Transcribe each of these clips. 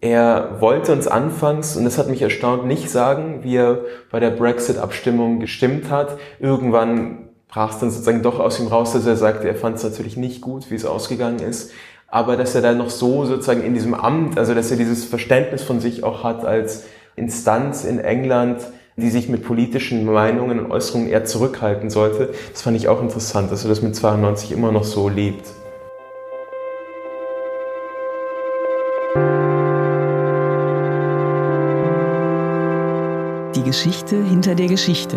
Er wollte uns anfangs, und das hat mich erstaunt, nicht sagen, wie er bei der Brexit-Abstimmung gestimmt hat. Irgendwann brach es dann sozusagen doch aus ihm raus, dass er sagte, er fand es natürlich nicht gut, wie es ausgegangen ist, aber dass er dann noch so sozusagen in diesem Amt, also dass er dieses Verständnis von sich auch hat als Instanz in England, die sich mit politischen Meinungen und Äußerungen eher zurückhalten sollte. Das fand ich auch interessant, dass er das mit 92 immer noch so lebt. Die Geschichte hinter der Geschichte.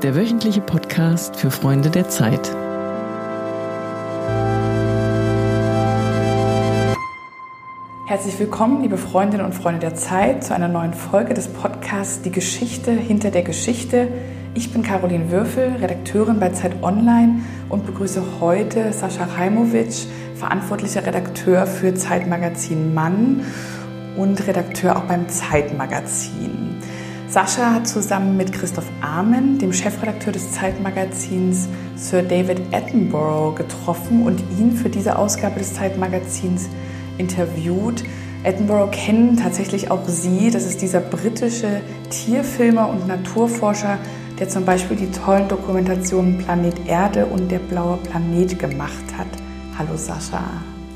Der wöchentliche Podcast für Freunde der Zeit. Herzlich willkommen, liebe Freundinnen und Freunde der Zeit, zu einer neuen Folge des Podcasts Die Geschichte hinter der Geschichte. Ich bin Caroline Würfel, Redakteurin bei Zeit Online und begrüße heute Sascha Raimovic, verantwortlicher Redakteur für Zeitmagazin Mann und Redakteur auch beim Zeitmagazin. Sascha hat zusammen mit Christoph Amen, dem Chefredakteur des Zeitmagazins, Sir David Attenborough getroffen und ihn für diese Ausgabe des Zeitmagazins interviewt. Attenborough kennen tatsächlich auch Sie. Das ist dieser britische Tierfilmer und Naturforscher, der zum Beispiel die tollen Dokumentationen Planet Erde und Der blaue Planet gemacht hat. Hallo Sascha.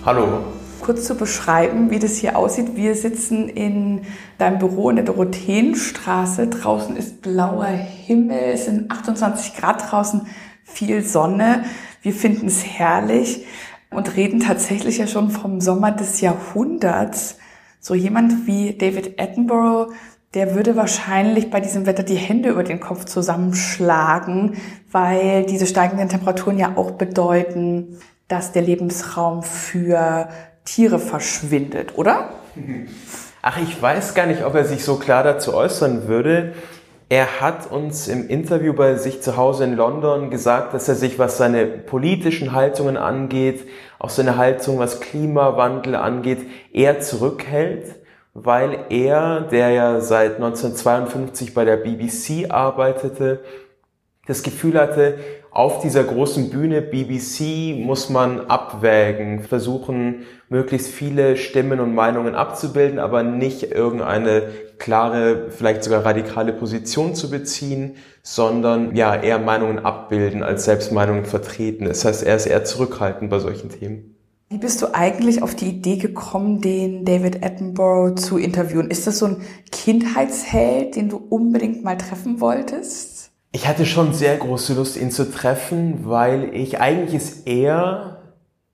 Hallo. Kurz zu beschreiben, wie das hier aussieht. Wir sitzen in deinem Büro in der Dorotheenstraße. Draußen ist blauer Himmel, es sind 28 Grad draußen, viel Sonne. Wir finden es herrlich und reden tatsächlich ja schon vom Sommer des Jahrhunderts. So jemand wie David Attenborough, der würde wahrscheinlich bei diesem Wetter die Hände über den Kopf zusammenschlagen, weil diese steigenden Temperaturen ja auch bedeuten, dass der Lebensraum für Tiere verschwindet, oder? Ach, ich weiß gar nicht, ob er sich so klar dazu äußern würde. Er hat uns im Interview bei sich zu Hause in London gesagt, dass er sich, was seine politischen Haltungen angeht, auch seine Haltung, was Klimawandel angeht, eher zurückhält, weil er, der ja seit 1952 bei der BBC arbeitete, das Gefühl hatte, auf dieser großen Bühne BBC muss man abwägen, versuchen, möglichst viele Stimmen und Meinungen abzubilden, aber nicht irgendeine klare, vielleicht sogar radikale Position zu beziehen, sondern ja eher Meinungen abbilden als selbst Meinungen vertreten. Das heißt, er ist eher zurückhaltend bei solchen Themen. Wie bist du eigentlich auf die Idee gekommen, den David Attenborough zu interviewen? Ist das so ein Kindheitsheld, den du unbedingt mal treffen wolltest? Ich hatte schon sehr große Lust, ihn zu treffen, weil ich eigentlich ist er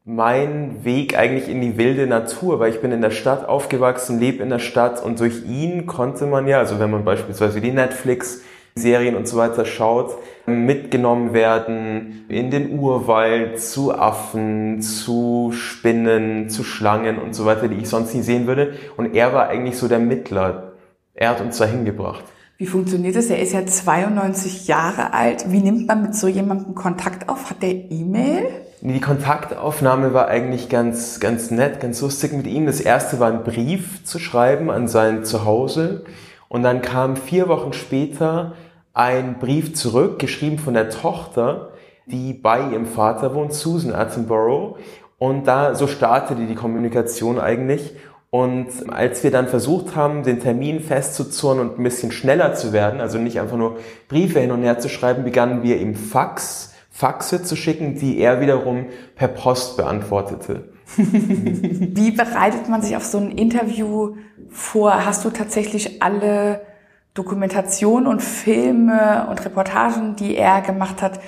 mein Weg eigentlich in die wilde Natur, weil ich bin in der Stadt aufgewachsen, lebe in der Stadt und durch ihn konnte man ja, also wenn man beispielsweise die Netflix-Serien und so weiter schaut, mitgenommen werden in den Urwald, zu Affen, zu Spinnen, zu Schlangen und so weiter, die ich sonst nie sehen würde. Und er war eigentlich so der Mittler. Er hat uns dahin gebracht. Wie funktioniert das? Er ist ja 92 Jahre alt. Wie nimmt man mit so jemandem Kontakt auf? Hat der E-Mail? Die Kontaktaufnahme war eigentlich ganz, ganz nett, ganz lustig mit ihm. Das erste war ein Brief zu schreiben an sein Zuhause. Und dann kam vier Wochen später ein Brief zurück, geschrieben von der Tochter, die bei ihrem Vater wohnt, Susan Attenborough. Und da, so startete die Kommunikation eigentlich. Und als wir dann versucht haben, den Termin festzuzurren und ein bisschen schneller zu werden, also nicht einfach nur Briefe hin und her zu schreiben, begannen wir im Fax Faxe zu schicken, die er wiederum per Post beantwortete. Wie bereitet man sich auf so ein Interview vor? Hast du tatsächlich alle Dokumentationen und Filme und Reportagen, die er gemacht hat,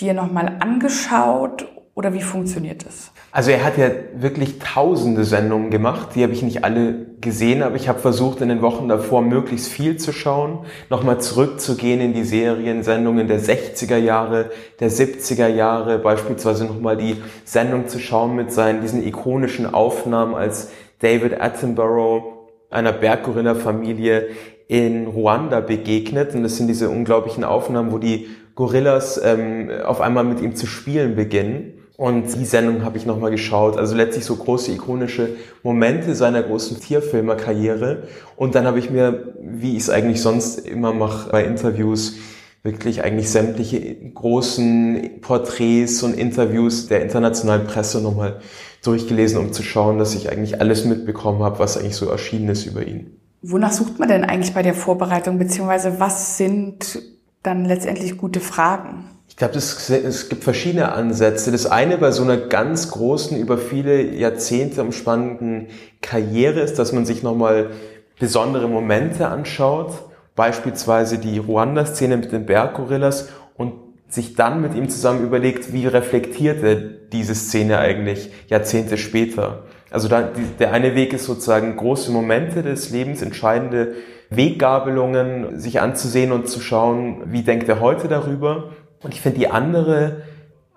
dir nochmal angeschaut oder wie funktioniert das? Also er hat ja wirklich tausende Sendungen gemacht. Die habe ich nicht alle gesehen, aber ich habe versucht, in den Wochen davor möglichst viel zu schauen, nochmal zurückzugehen in die Seriensendungen der 60er Jahre, der 70er Jahre, beispielsweise nochmal die Sendung zu schauen mit seinen, diesen ikonischen Aufnahmen als David Attenborough einer Berggorilla-Familie in Ruanda begegnet. Und das sind diese unglaublichen Aufnahmen, wo die Gorillas ähm, auf einmal mit ihm zu spielen beginnen. Und die Sendung habe ich nochmal geschaut. Also letztlich so große ikonische Momente seiner großen Tierfilmerkarriere. Und dann habe ich mir, wie ich es eigentlich sonst immer mache bei Interviews, wirklich eigentlich sämtliche großen Porträts und Interviews der internationalen Presse nochmal durchgelesen, um zu schauen, dass ich eigentlich alles mitbekommen habe, was eigentlich so erschienen ist über ihn. Wonach sucht man denn eigentlich bei der Vorbereitung, beziehungsweise was sind dann letztendlich gute Fragen? Glaube, es gibt verschiedene Ansätze. Das eine bei so einer ganz großen, über viele Jahrzehnte umspannenden Karriere ist, dass man sich nochmal besondere Momente anschaut, beispielsweise die Ruanda-Szene mit den Berggorillas und sich dann mit ihm zusammen überlegt, wie reflektiert er diese Szene eigentlich Jahrzehnte später. Also da, die, der eine Weg ist sozusagen große Momente des Lebens, entscheidende Weggabelungen sich anzusehen und zu schauen, wie denkt er heute darüber. Und ich finde die andere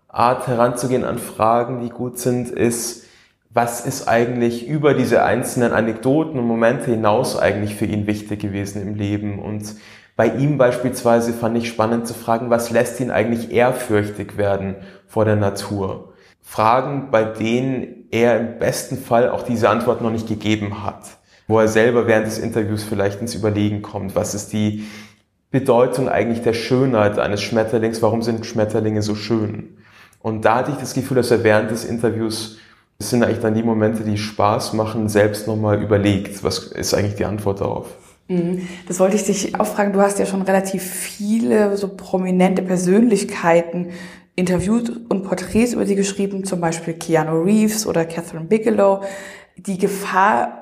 Art heranzugehen an Fragen, die gut sind, ist, was ist eigentlich über diese einzelnen Anekdoten und Momente hinaus eigentlich für ihn wichtig gewesen im Leben und bei ihm beispielsweise fand ich spannend zu fragen, was lässt ihn eigentlich ehrfürchtig werden vor der Natur? Fragen, bei denen er im besten Fall auch diese Antwort noch nicht gegeben hat, wo er selber während des Interviews vielleicht ins Überlegen kommt, was ist die Bedeutung eigentlich der Schönheit eines Schmetterlings, warum sind Schmetterlinge so schön? Und da hatte ich das Gefühl, dass er während des Interviews, das sind eigentlich dann die Momente, die Spaß machen, selbst nochmal überlegt, was ist eigentlich die Antwort darauf. Mhm. Das wollte ich dich auch fragen. Du hast ja schon relativ viele so prominente Persönlichkeiten interviewt und Porträts über sie geschrieben, zum Beispiel Keanu Reeves oder Catherine Bigelow. Die Gefahr,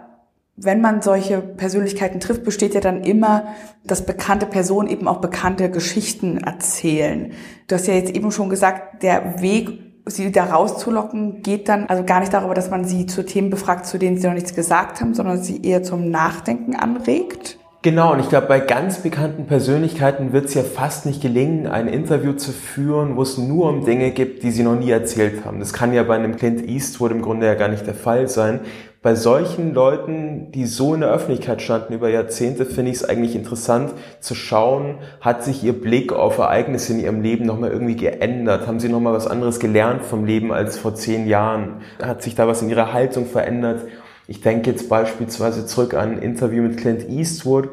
wenn man solche Persönlichkeiten trifft, besteht ja dann immer, dass bekannte Personen eben auch bekannte Geschichten erzählen. Du hast ja jetzt eben schon gesagt, der Weg, sie da rauszulocken, geht dann also gar nicht darüber, dass man sie zu Themen befragt, zu denen sie noch nichts gesagt haben, sondern sie eher zum Nachdenken anregt. Genau, und ich glaube, bei ganz bekannten Persönlichkeiten wird es ja fast nicht gelingen, ein Interview zu führen, wo es nur um Dinge gibt, die sie noch nie erzählt haben. Das kann ja bei einem Clint Eastwood im Grunde ja gar nicht der Fall sein. Bei solchen Leuten, die so in der Öffentlichkeit standen über Jahrzehnte, finde ich es eigentlich interessant zu schauen, hat sich ihr Blick auf Ereignisse in ihrem Leben nochmal irgendwie geändert? Haben sie nochmal was anderes gelernt vom Leben als vor zehn Jahren? Hat sich da was in ihrer Haltung verändert? Ich denke jetzt beispielsweise zurück an ein Interview mit Clint Eastwood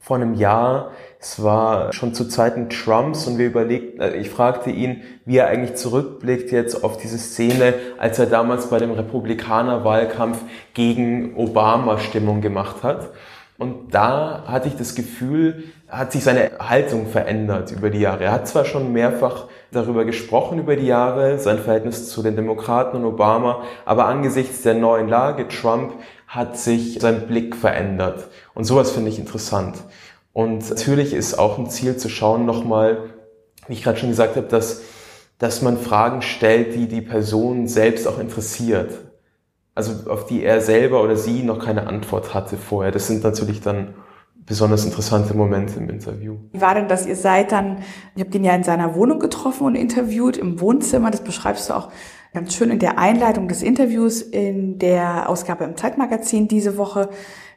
vor einem Jahr. Es war schon zu Zeiten Trumps und wir überlegten, äh, ich fragte ihn, wie er eigentlich zurückblickt jetzt auf diese Szene, als er damals bei dem Republikaner-Wahlkampf gegen Obama Stimmung gemacht hat. Und da hatte ich das Gefühl, hat sich seine Haltung verändert über die Jahre. Er hat zwar schon mehrfach darüber gesprochen über die Jahre, sein Verhältnis zu den Demokraten und Obama, aber angesichts der neuen Lage, Trump, hat sich sein Blick verändert. Und sowas finde ich interessant. Und natürlich ist auch ein Ziel zu schauen nochmal, wie ich gerade schon gesagt habe, dass, dass man Fragen stellt, die die Person selbst auch interessiert. Also auf die er selber oder sie noch keine Antwort hatte vorher. Das sind natürlich dann besonders interessante Momente im Interview. Wie war denn das? Ihr seid dann, ihr habt ihn ja in seiner Wohnung getroffen und interviewt im Wohnzimmer. Das beschreibst du auch ganz schön in der Einleitung des Interviews in der Ausgabe im Zeitmagazin diese Woche.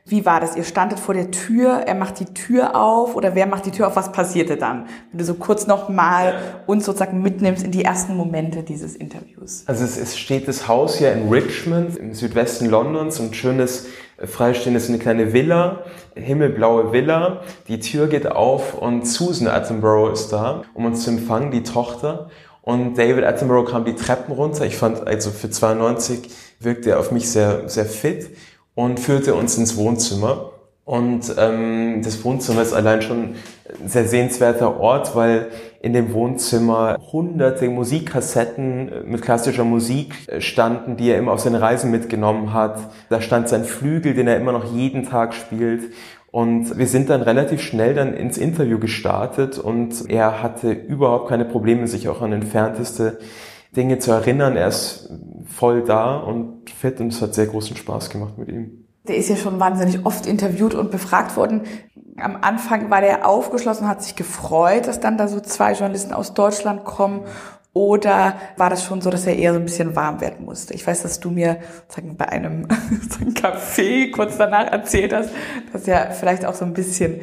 Wie war das? Ihr standet vor der Tür, er macht die Tür auf oder wer macht die Tür auf? Was passierte dann? Wenn du so kurz nochmal uns sozusagen mitnimmst in die ersten Momente dieses Interviews. Also es, es steht das Haus ja in Richmond im Südwesten Londons, ein schönes äh, freistehendes, eine kleine Villa, himmelblaue Villa. Die Tür geht auf und Susan Attenborough ist da, um uns zu empfangen, die Tochter. Und David Attenborough kam die Treppen runter. Ich fand, also für 92 wirkte er auf mich sehr, sehr fit und führte uns ins Wohnzimmer. Und ähm, das Wohnzimmer ist allein schon ein sehr sehenswerter Ort, weil in dem Wohnzimmer hunderte Musikkassetten mit klassischer Musik standen, die er immer auf seine Reisen mitgenommen hat. Da stand sein Flügel, den er immer noch jeden Tag spielt. Und wir sind dann relativ schnell dann ins Interview gestartet und er hatte überhaupt keine Probleme, sich auch an entfernteste Dinge zu erinnern. Er ist voll da und fit und es hat sehr großen Spaß gemacht mit ihm. Der ist ja schon wahnsinnig oft interviewt und befragt worden. Am Anfang war der aufgeschlossen, hat sich gefreut, dass dann da so zwei Journalisten aus Deutschland kommen. Oder war das schon so, dass er eher so ein bisschen warm werden musste? Ich weiß, dass du mir sagen, bei einem Café kurz danach erzählt hast, dass er vielleicht auch so ein bisschen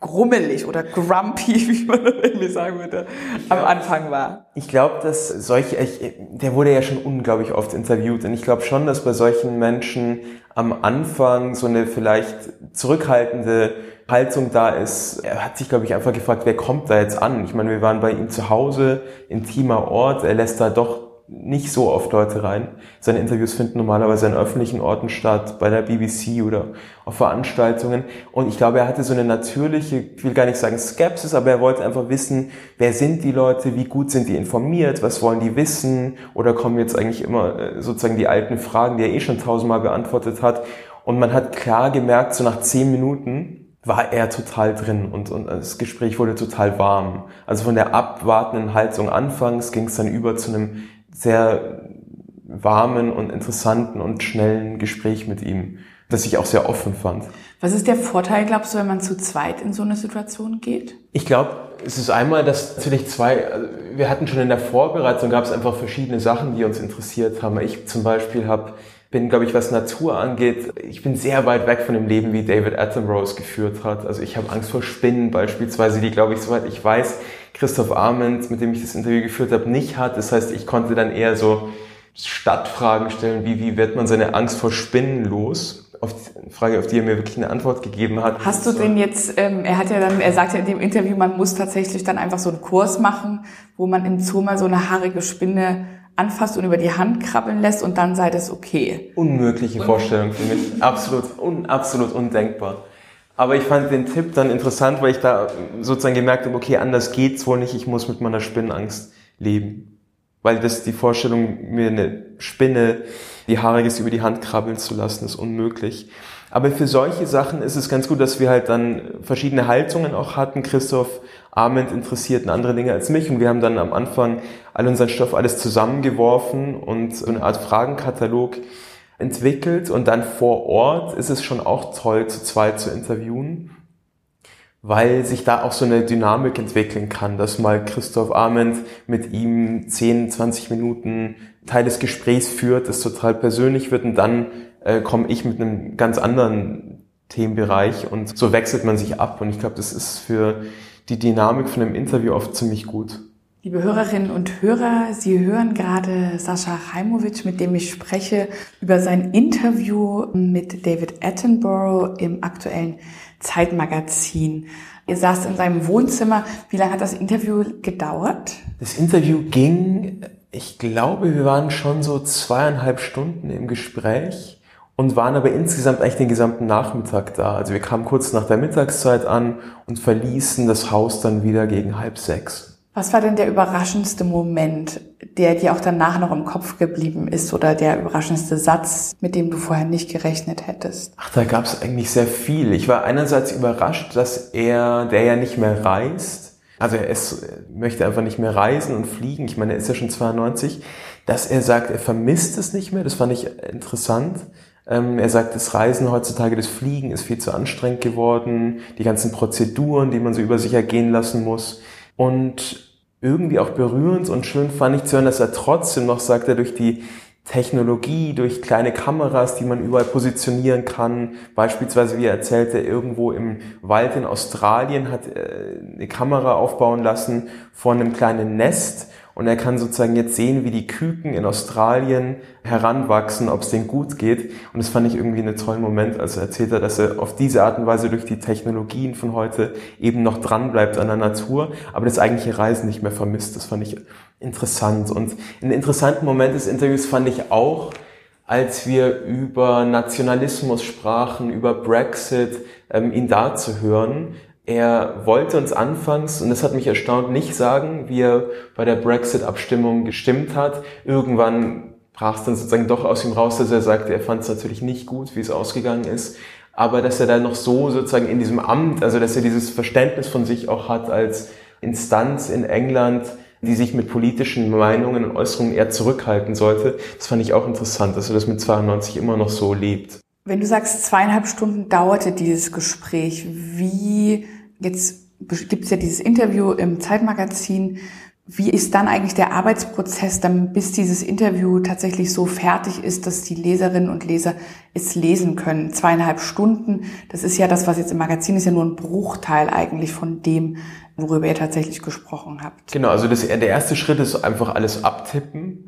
grummelig oder grumpy, wie man irgendwie sagen würde, am Anfang war. Ich glaube, dass solche, ich, der wurde ja schon unglaublich oft interviewt und ich glaube schon, dass bei solchen Menschen am Anfang so eine vielleicht zurückhaltende Haltung da ist. Er hat sich, glaube ich, einfach gefragt, wer kommt da jetzt an? Ich meine, wir waren bei ihm zu Hause, intimer Ort, er lässt da doch nicht so oft Leute rein. Seine Interviews finden normalerweise an öffentlichen Orten statt, bei der BBC oder auf Veranstaltungen. Und ich glaube, er hatte so eine natürliche, ich will gar nicht sagen Skepsis, aber er wollte einfach wissen, wer sind die Leute, wie gut sind die informiert, was wollen die wissen oder kommen jetzt eigentlich immer äh, sozusagen die alten Fragen, die er eh schon tausendmal beantwortet hat. Und man hat klar gemerkt, so nach zehn Minuten, war er total drin und, und das Gespräch wurde total warm. Also von der abwartenden Haltung anfangs ging es dann über zu einem sehr warmen und interessanten und schnellen Gespräch mit ihm, das ich auch sehr offen fand. Was ist der Vorteil, glaubst du, wenn man zu zweit in so eine Situation geht? Ich glaube, es ist einmal, dass natürlich zwei, also wir hatten schon in der Vorbereitung, gab es einfach verschiedene Sachen, die uns interessiert haben. Ich zum Beispiel habe bin, glaube ich, was Natur angeht, ich bin sehr weit weg von dem Leben, wie David Attenborough es geführt hat. Also ich habe Angst vor Spinnen beispielsweise, die, glaube ich, soweit ich weiß, Christoph Arment, mit dem ich das Interview geführt habe, nicht hat. Das heißt, ich konnte dann eher so Stadtfragen stellen, wie, wie wird man seine Angst vor Spinnen los? Auf die Frage, auf die er mir wirklich eine Antwort gegeben hat. Hast du denn jetzt, ähm, er hat ja dann, er sagt ja in dem Interview, man muss tatsächlich dann einfach so einen Kurs machen, wo man im Zoo mal so eine haarige Spinne anfasst und über die Hand krabbeln lässt und dann sei das okay. Unmögliche Vorstellung für mich. Absolut, un, absolut undenkbar. Aber ich fand den Tipp dann interessant, weil ich da sozusagen gemerkt habe, okay, anders geht's wohl nicht, ich muss mit meiner Spinnenangst leben. Weil das die Vorstellung, mir eine Spinne, die haariges über die Hand krabbeln zu lassen, ist unmöglich. Aber für solche Sachen ist es ganz gut, dass wir halt dann verschiedene Haltungen auch hatten. Christoph Arment interessierten andere Dinge als mich und wir haben dann am Anfang all unseren Stoff alles zusammengeworfen und so eine Art Fragenkatalog entwickelt und dann vor Ort ist es schon auch toll, zu zweit zu interviewen, weil sich da auch so eine Dynamik entwickeln kann, dass mal Christoph Arment mit ihm 10, 20 Minuten Teil des Gesprächs führt, das total persönlich wird und dann äh, komme ich mit einem ganz anderen Themenbereich und so wechselt man sich ab und ich glaube, das ist für die Dynamik von einem Interview oft ziemlich gut. Liebe Hörerinnen und Hörer, Sie hören gerade Sascha Chaimowitsch, mit dem ich spreche, über sein Interview mit David Attenborough im aktuellen Zeitmagazin. Ihr saßt in seinem Wohnzimmer. Wie lange hat das Interview gedauert? Das Interview ging, ich glaube, wir waren schon so zweieinhalb Stunden im Gespräch und waren aber insgesamt eigentlich den gesamten Nachmittag da. Also wir kamen kurz nach der Mittagszeit an und verließen das Haus dann wieder gegen halb sechs. Was war denn der überraschendste Moment, der dir auch danach noch im Kopf geblieben ist oder der überraschendste Satz, mit dem du vorher nicht gerechnet hättest? Ach, da gab es eigentlich sehr viel. Ich war einerseits überrascht, dass er, der ja nicht mehr reist, also er ist, möchte einfach nicht mehr reisen und fliegen. Ich meine, er ist ja schon 92, dass er sagt, er vermisst es nicht mehr. Das fand ich interessant. Ähm, er sagt, das Reisen heutzutage, das Fliegen ist viel zu anstrengend geworden, die ganzen Prozeduren, die man so über sich ergehen lassen muss. Und irgendwie auch berührend und schön fand ich zu hören, dass er trotzdem noch sagt, er durch die Technologie, durch kleine Kameras, die man überall positionieren kann. Beispielsweise, wie er erzählte, irgendwo im Wald in Australien hat er eine Kamera aufbauen lassen vor einem kleinen Nest und er kann sozusagen jetzt sehen, wie die Küken in Australien heranwachsen, ob es denen gut geht. Und das fand ich irgendwie einen tollen Moment, als er erzählt hat, dass er auf diese Art und Weise durch die Technologien von heute eben noch dran bleibt an der Natur, aber das eigentliche Reisen nicht mehr vermisst. Das fand ich interessant. Und einen interessanten Moment des Interviews fand ich auch, als wir über Nationalismus sprachen, über Brexit, ähm, ihn da zu hören, er wollte uns anfangs, und das hat mich erstaunt, nicht sagen, wie er bei der Brexit-Abstimmung gestimmt hat. Irgendwann brach es dann sozusagen doch aus ihm raus, dass er sagte, er fand es natürlich nicht gut, wie es ausgegangen ist, aber dass er dann noch so sozusagen in diesem Amt, also dass er dieses Verständnis von sich auch hat als Instanz in England, die sich mit politischen Meinungen und Äußerungen eher zurückhalten sollte. Das fand ich auch interessant, dass er das mit 92 immer noch so lebt. Wenn du sagst, zweieinhalb Stunden dauerte dieses Gespräch, wie Jetzt gibt es ja dieses Interview im Zeitmagazin. Wie ist dann eigentlich der Arbeitsprozess, dann bis dieses Interview tatsächlich so fertig ist, dass die Leserinnen und Leser es lesen können? Zweieinhalb Stunden, das ist ja das, was jetzt im Magazin ist, ja nur ein Bruchteil eigentlich von dem, worüber ihr tatsächlich gesprochen habt. Genau, also das, der erste Schritt ist einfach alles abtippen,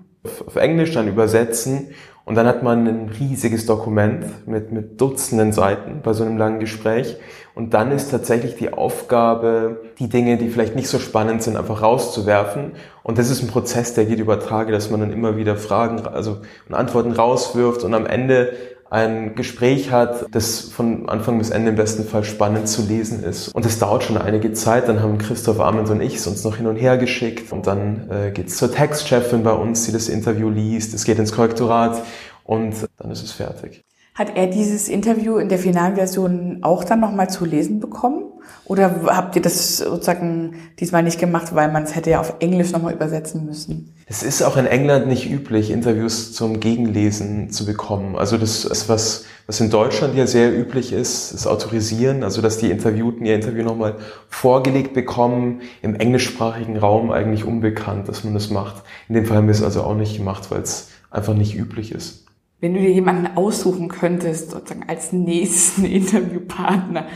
auf Englisch dann übersetzen Und dann hat man ein riesiges Dokument mit, mit Dutzenden Seiten bei so einem langen Gespräch. Und dann ist tatsächlich die Aufgabe, die Dinge, die vielleicht nicht so spannend sind, einfach rauszuwerfen. Und das ist ein Prozess, der geht über Tage, dass man dann immer wieder Fragen, also Antworten rauswirft und am Ende ein Gespräch hat, das von Anfang bis Ende im besten Fall spannend zu lesen ist. Und das dauert schon einige Zeit. Dann haben Christoph Amens und ich es uns noch hin und her geschickt. Und dann äh, geht es zur Textchefin bei uns, die das Interview liest. Es geht ins Korrektorat und dann ist es fertig. Hat er dieses Interview in der finalen Version auch dann nochmal zu lesen bekommen? Oder habt ihr das sozusagen diesmal nicht gemacht, weil man es hätte ja auf Englisch nochmal übersetzen müssen? Es ist auch in England nicht üblich, Interviews zum Gegenlesen zu bekommen. Also das ist was, was in Deutschland ja sehr üblich ist, das Autorisieren, also dass die Interviewten ihr Interview nochmal vorgelegt bekommen, im englischsprachigen Raum eigentlich unbekannt, dass man das macht. In dem Fall haben wir es also auch nicht gemacht, weil es einfach nicht üblich ist. Wenn du dir jemanden aussuchen könntest, sozusagen als nächsten Interviewpartner,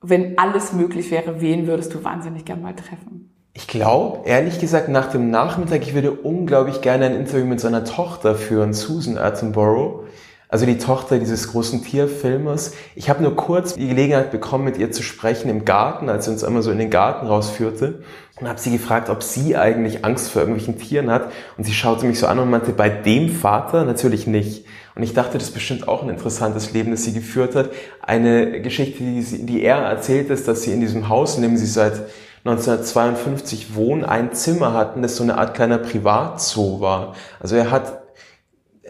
wenn alles möglich wäre, wen würdest du wahnsinnig gerne mal treffen? Ich glaube, ehrlich gesagt, nach dem Nachmittag, ich würde unglaublich gerne ein Interview mit seiner Tochter führen, Susan Attenborough. Also die Tochter dieses großen Tierfilmers. Ich habe nur kurz die Gelegenheit bekommen, mit ihr zu sprechen im Garten, als sie uns einmal so in den Garten rausführte. Und habe sie gefragt, ob sie eigentlich Angst vor irgendwelchen Tieren hat. Und sie schaute mich so an und meinte, bei dem Vater natürlich nicht. Und ich dachte, das ist bestimmt auch ein interessantes Leben, das sie geführt hat. Eine Geschichte, die, sie, die er erzählt ist, dass sie in diesem Haus, in dem sie seit 1952 wohnen, ein Zimmer hatten, das so eine Art kleiner Privatzoo war. Also er hat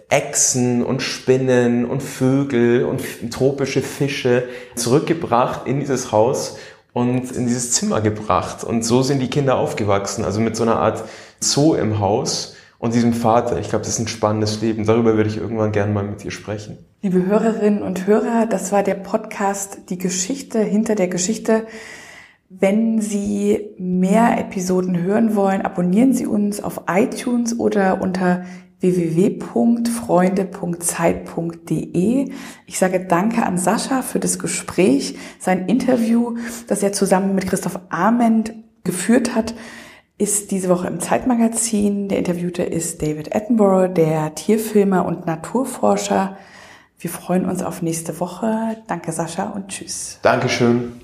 Echsen und Spinnen und Vögel und tropische Fische zurückgebracht in dieses Haus und in dieses Zimmer gebracht. Und so sind die Kinder aufgewachsen, also mit so einer Art Zoo im Haus und diesem Vater. Ich glaube, das ist ein spannendes Leben. Darüber würde ich irgendwann gerne mal mit dir sprechen. Liebe Hörerinnen und Hörer, das war der Podcast Die Geschichte hinter der Geschichte. Wenn Sie mehr Episoden hören wollen, abonnieren Sie uns auf iTunes oder unter www.freunde.zeit.de. Ich sage Danke an Sascha für das Gespräch, sein Interview, das er zusammen mit Christoph Arment geführt hat ist diese Woche im Zeitmagazin. Der Interviewte ist David Attenborough, der Tierfilmer und Naturforscher. Wir freuen uns auf nächste Woche. Danke Sascha und tschüss. Dankeschön.